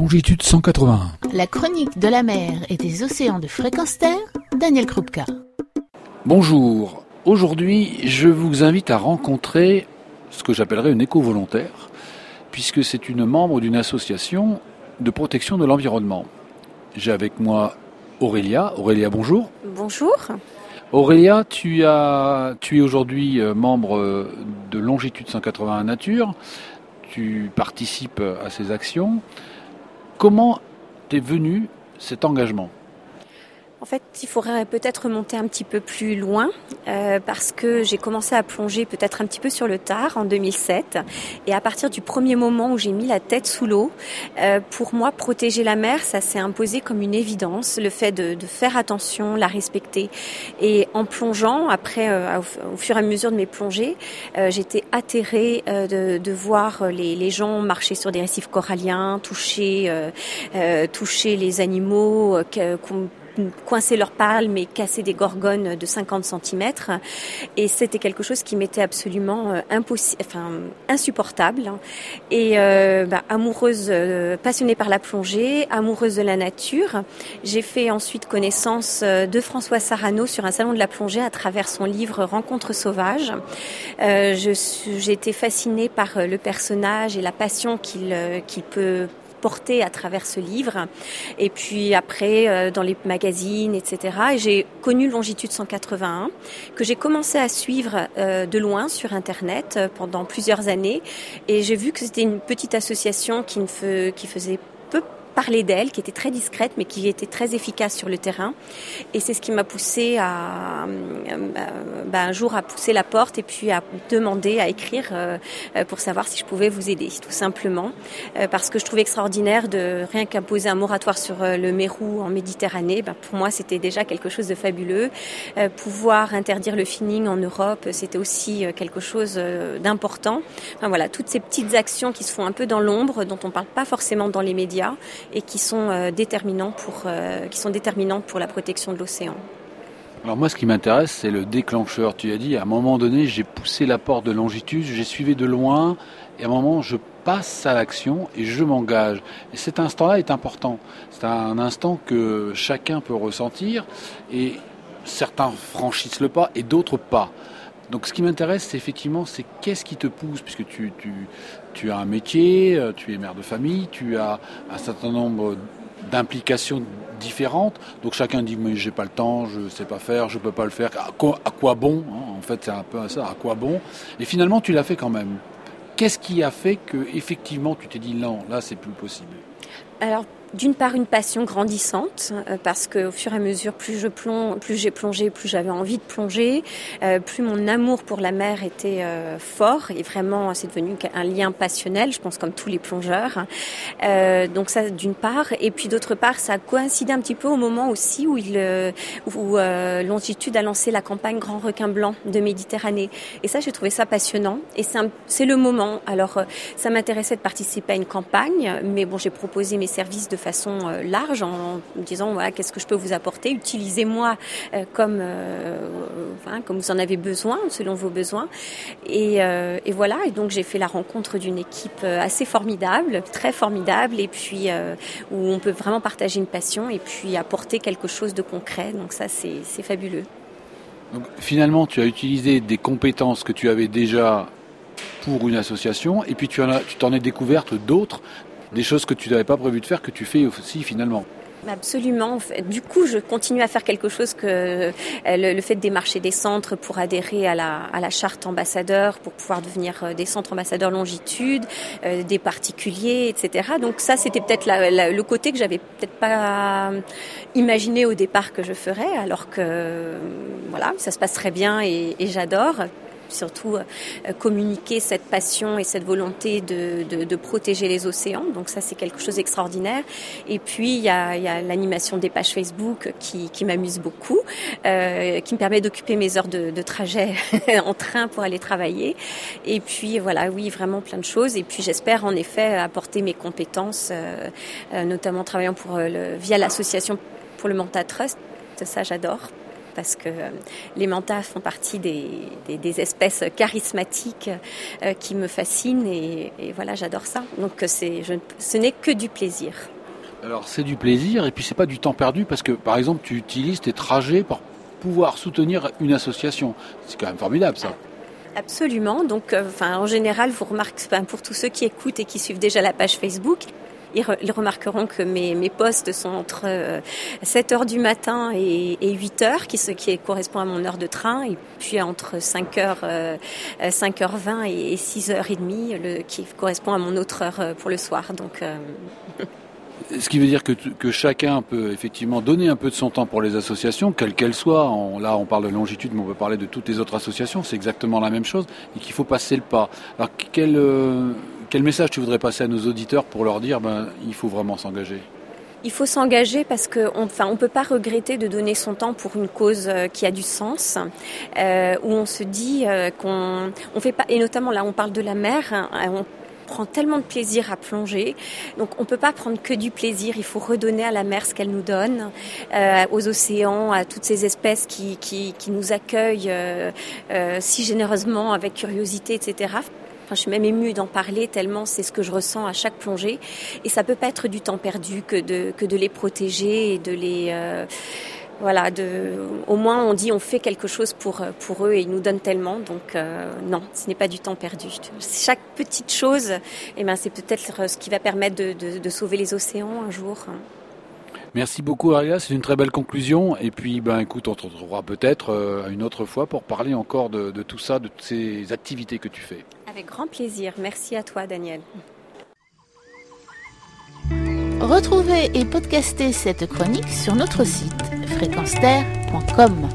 Longitude 181. La chronique de la mer et des océans de fréquence terre, Daniel Krupka. Bonjour. Aujourd'hui, je vous invite à rencontrer ce que j'appellerais une éco-volontaire, puisque c'est une membre d'une association de protection de l'environnement. J'ai avec moi Aurélia. Aurélia, bonjour. Bonjour. Aurélia, tu, as, tu es aujourd'hui euh, membre de Longitude 181 Nature. Tu participes à ces actions. Comment t'es venu cet engagement? En fait, il faudrait peut-être remonter un petit peu plus loin euh, parce que j'ai commencé à plonger peut-être un petit peu sur le tard en 2007 et à partir du premier moment où j'ai mis la tête sous l'eau, euh, pour moi protéger la mer, ça s'est imposé comme une évidence, le fait de, de, faire attention, la respecter. Et en plongeant après euh, au, fur et à mesure de mes plongées, euh, j'étais atterrée euh, de, de, voir les, les, gens marcher sur des récifs coralliens, toucher toucher les animaux coincer leurs palmes et casser des gorgones de 50 cm. Et c'était quelque chose qui m'était absolument euh, impossible, enfin insupportable. Et euh, bah, amoureuse, euh, passionnée par la plongée, amoureuse de la nature, j'ai fait ensuite connaissance de François Sarano sur un salon de la plongée à travers son livre Rencontres sauvages. Euh, j'ai été fascinée par le personnage et la passion qu'il peut porté à travers ce livre. Et puis après, euh, dans les magazines, etc. Et j'ai connu Longitude 181, que j'ai commencé à suivre euh, de loin sur Internet euh, pendant plusieurs années. Et j'ai vu que c'était une petite association qui, ne qui faisait parler d'elle, qui était très discrète, mais qui était très efficace sur le terrain. Et c'est ce qui m'a poussé à, euh, ben, un jour à pousser la porte et puis à demander, à écrire euh, pour savoir si je pouvais vous aider, tout simplement, euh, parce que je trouvais extraordinaire de rien qu'imposer un moratoire sur le Mérou en Méditerranée. Ben, pour moi, c'était déjà quelque chose de fabuleux. pouvoir interdire le finning en Europe, c'était aussi quelque chose d'important. Enfin, voilà, toutes ces petites actions qui se font un peu dans l'ombre, dont on parle pas forcément dans les médias et qui sont euh, déterminants pour, euh, qui sont pour la protection de l'océan. Alors moi, ce qui m'intéresse, c'est le déclencheur. Tu as dit, à un moment donné, j'ai poussé la porte de longitude, j'ai suivi de loin, et à un moment, je passe à l'action et je m'engage. Et cet instant-là est important. C'est un instant que chacun peut ressentir, et certains franchissent le pas et d'autres pas. Donc ce qui m'intéresse, c'est effectivement, c'est qu'est-ce qui te pousse, puisque tu, as un métier, euh, tu es mère de famille, tu as un certain nombre d'implications différentes. Donc chacun dit mais j'ai pas le temps, je sais pas faire, je peux pas le faire. À quoi, à quoi bon hein? En fait, c'est un peu ça. À quoi bon? Et finalement, tu l'as fait quand même. Qu'est-ce qui a fait que effectivement tu t'es dit non, là c'est plus possible? Alors d'une part une passion grandissante euh, parce que au fur et à mesure plus je plonge, plus j'ai plongé, plus j'avais envie de plonger, euh, plus mon amour pour la mer était euh, fort et vraiment c'est devenu un lien passionnel, je pense comme tous les plongeurs. donc ça d'une part et puis d'autre part ça a coïncidé un petit peu au moment aussi où il où Longitude a lancé la campagne Grand requin blanc de Méditerranée et ça j'ai trouvé ça passionnant et c'est le moment. Alors ça m'intéressait de participer à une campagne mais bon j'ai proposé mes services de façon euh, large en, disant voilà qu'est-ce que je peux vous apporter, utilisez-moi euh, comme euh, comme vous en avez besoin selon vos besoins. Et, voilà. Et donc j'ai fait la rencontre d'une équipe assez formidable, très formidable et puis où on peut vraiment partager une passion et puis apporter quelque chose de concret. Donc ça c'est fabuleux. Finalement, tu as utilisé des compétences que tu avais déjà pour une association, et puis tu en as, tu t'en es découverte d'autres des choses que tu n'avais pas prévu de faire, que tu fais aussi finalement. Absolument. Du coup, je continue à faire quelque chose que euh, le, fait de démarcher des centres pour adhérer à la, à la charte ambassadeur, pour pouvoir devenir euh, des centres ambassadeurs longitude, euh, des particuliers, etc. Donc ça, c'était peut-être le côté que j'avais peut-être pas imaginé au départ que je ferais, alors que voilà, ça se passe très bien et j'adore surtout euh, communiquer cette passion et cette volonté de, de, protéger les océans. Donc ça, c'est quelque chose d'extraordinaire. Et puis, il y a, y a l'animation des pages Facebook qui, qui m'amuse beaucoup, euh, qui me permet d'occuper mes heures de, trajet en train pour aller travailler. Et puis, voilà, oui, vraiment plein de choses. Et puis, j'espère en effet apporter mes compétences, euh, notamment travaillant pour, le, via l'association pour le Manta Trust. Ça, j'adore parce que les mantas font partie des, des, espèces charismatiques qui me fascinent et, voilà, j'adore ça. Donc c'est, ce n'est que du plaisir. Alors c'est du plaisir et puis c'est pas du temps perdu parce que par exemple tu utilises tes trajets pour pouvoir soutenir une association. C'est quand même formidable ça. Absolument. Donc, euh, enfin, en général, vous remarquez, pour tous ceux qui écoutent et qui suivent déjà la page Facebook, ils, remarqueront que mes, postes sont entre 7 euh, du matin et, 8 heures, qui, ce qui correspond à mon heure de train, et puis entre 5 h 5h20 et 6h30, le, qui correspond à mon autre heure pour le soir. Donc, euh, ce qui veut dire que, chacun peut effectivement donner un peu de son temps pour les associations, quelles qu'elles soient. là, on parle de longitude, mais on peut parler de toutes les autres associations. C'est exactement la même chose et qu'il faut passer le pas. Alors, quel, euh, quel message tu voudrais passer à nos auditeurs pour leur dire ben, il faut vraiment s'engager? Il faut s'engager parce qu'on enfin, on peut pas regretter de donner son temps pour une cause euh, qui a du sens, euh, où on se dit qu'on on fait pas, et notamment là on parle de la mer, hein, on prend tellement de plaisir à plonger. Donc on peut pas prendre que du plaisir, il faut redonner à la mer ce qu'elle nous donne, euh, aux océans, à toutes ces espèces qui, qui, nous accueillent euh, euh, si généreusement, avec curiosité, etc. Je suis même émue d'en parler tellement c'est ce que je ressens à chaque plongée. Et ça peut pas être du temps perdu que de, les protéger et de les... Euh, voilà, au moins on dit on fait quelque chose pour, eux et ils nous donnent tellement. Donc euh, non, ce n'est pas du temps perdu. Chaque petite chose, eh ben, c'est peut-être ce qui va permettre de, sauver les océans un jour. Merci beaucoup Aria, c'est une très belle conclusion. Et puis ben écoute, on te retrouvera peut-être euh, une autre fois pour parler encore de tout ça, de toutes ces activités que tu fais. Avec grand plaisir. Merci à toi Daniel. Retrouvez et podcastez cette chronique sur notre site fréquenceterre.com.